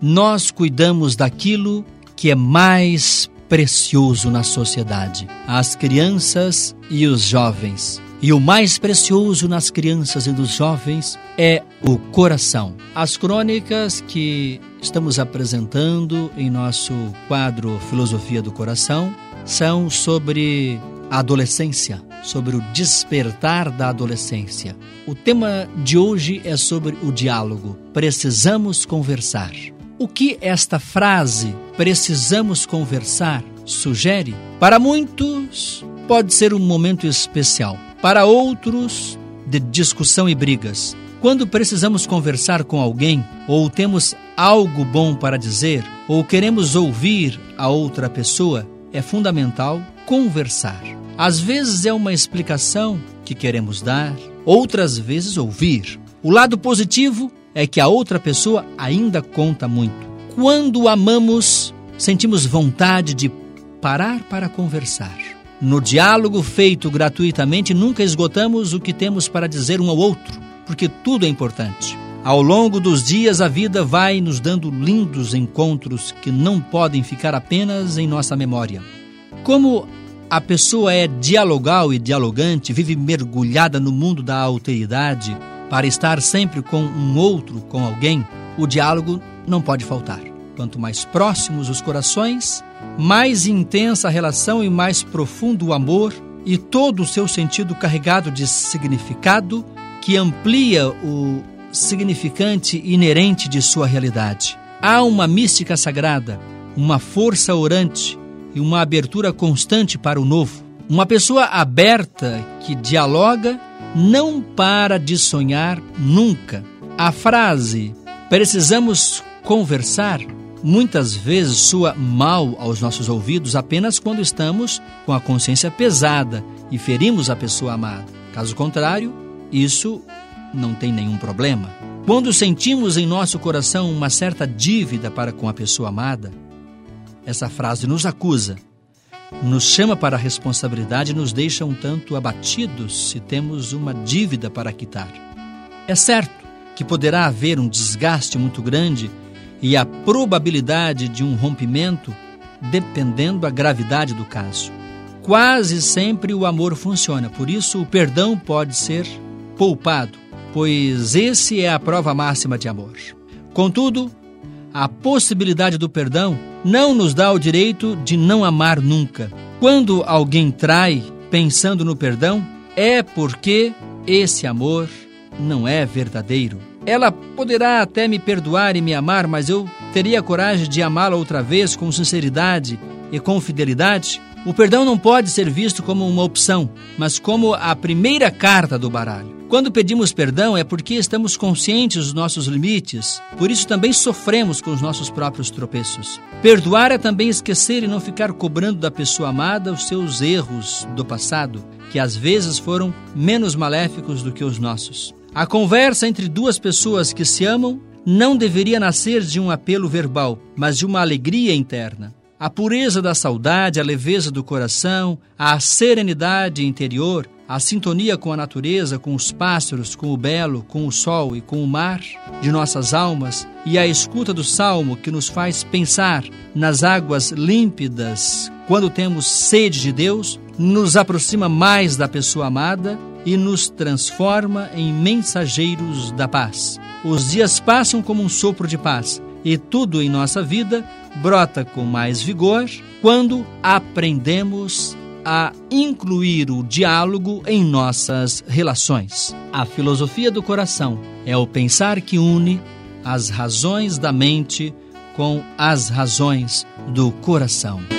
nós cuidamos daquilo que é mais precioso na sociedade: as crianças e os jovens. E o mais precioso nas crianças e nos jovens é o coração. As crônicas que estamos apresentando em nosso quadro Filosofia do Coração são sobre a adolescência, sobre o despertar da adolescência. O tema de hoje é sobre o diálogo. Precisamos conversar. O que esta frase, precisamos conversar, sugere? Para muitos, pode ser um momento especial. Para outros, de discussão e brigas. Quando precisamos conversar com alguém, ou temos algo bom para dizer, ou queremos ouvir a outra pessoa, é fundamental conversar. Às vezes é uma explicação que queremos dar, outras vezes ouvir. O lado positivo é que a outra pessoa ainda conta muito. Quando amamos, sentimos vontade de parar para conversar. No diálogo feito gratuitamente, nunca esgotamos o que temos para dizer um ao outro, porque tudo é importante. Ao longo dos dias, a vida vai nos dando lindos encontros que não podem ficar apenas em nossa memória. Como a pessoa é dialogal e dialogante, vive mergulhada no mundo da alteridade, para estar sempre com um outro, com alguém, o diálogo não pode faltar. Quanto mais próximos os corações, mais intensa a relação e mais profundo o amor e todo o seu sentido carregado de significado que amplia o significante inerente de sua realidade. Há uma mística sagrada, uma força orante e uma abertura constante para o novo. Uma pessoa aberta que dialoga não para de sonhar nunca. A frase precisamos conversar muitas vezes soa mal aos nossos ouvidos apenas quando estamos com a consciência pesada e ferimos a pessoa amada. Caso contrário, isso não tem nenhum problema. Quando sentimos em nosso coração uma certa dívida para com a pessoa amada, essa frase nos acusa nos chama para a responsabilidade e nos deixa um tanto abatidos se temos uma dívida para quitar. É certo que poderá haver um desgaste muito grande e a probabilidade de um rompimento dependendo da gravidade do caso. Quase sempre o amor funciona, por isso o perdão pode ser poupado, pois esse é a prova máxima de amor. Contudo, a possibilidade do perdão não nos dá o direito de não amar nunca. Quando alguém trai pensando no perdão, é porque esse amor não é verdadeiro. Ela poderá até me perdoar e me amar, mas eu teria coragem de amá-la outra vez com sinceridade e com fidelidade? O perdão não pode ser visto como uma opção, mas como a primeira carta do baralho. Quando pedimos perdão é porque estamos conscientes dos nossos limites, por isso também sofremos com os nossos próprios tropeços. Perdoar é também esquecer e não ficar cobrando da pessoa amada os seus erros do passado, que às vezes foram menos maléficos do que os nossos. A conversa entre duas pessoas que se amam não deveria nascer de um apelo verbal, mas de uma alegria interna. A pureza da saudade, a leveza do coração, a serenidade interior a sintonia com a natureza, com os pássaros, com o belo, com o sol e com o mar de nossas almas e a escuta do salmo que nos faz pensar nas águas límpidas quando temos sede de Deus, nos aproxima mais da pessoa amada e nos transforma em mensageiros da paz. Os dias passam como um sopro de paz e tudo em nossa vida brota com mais vigor quando aprendemos a incluir o diálogo em nossas relações. A filosofia do coração é o pensar que une as razões da mente com as razões do coração.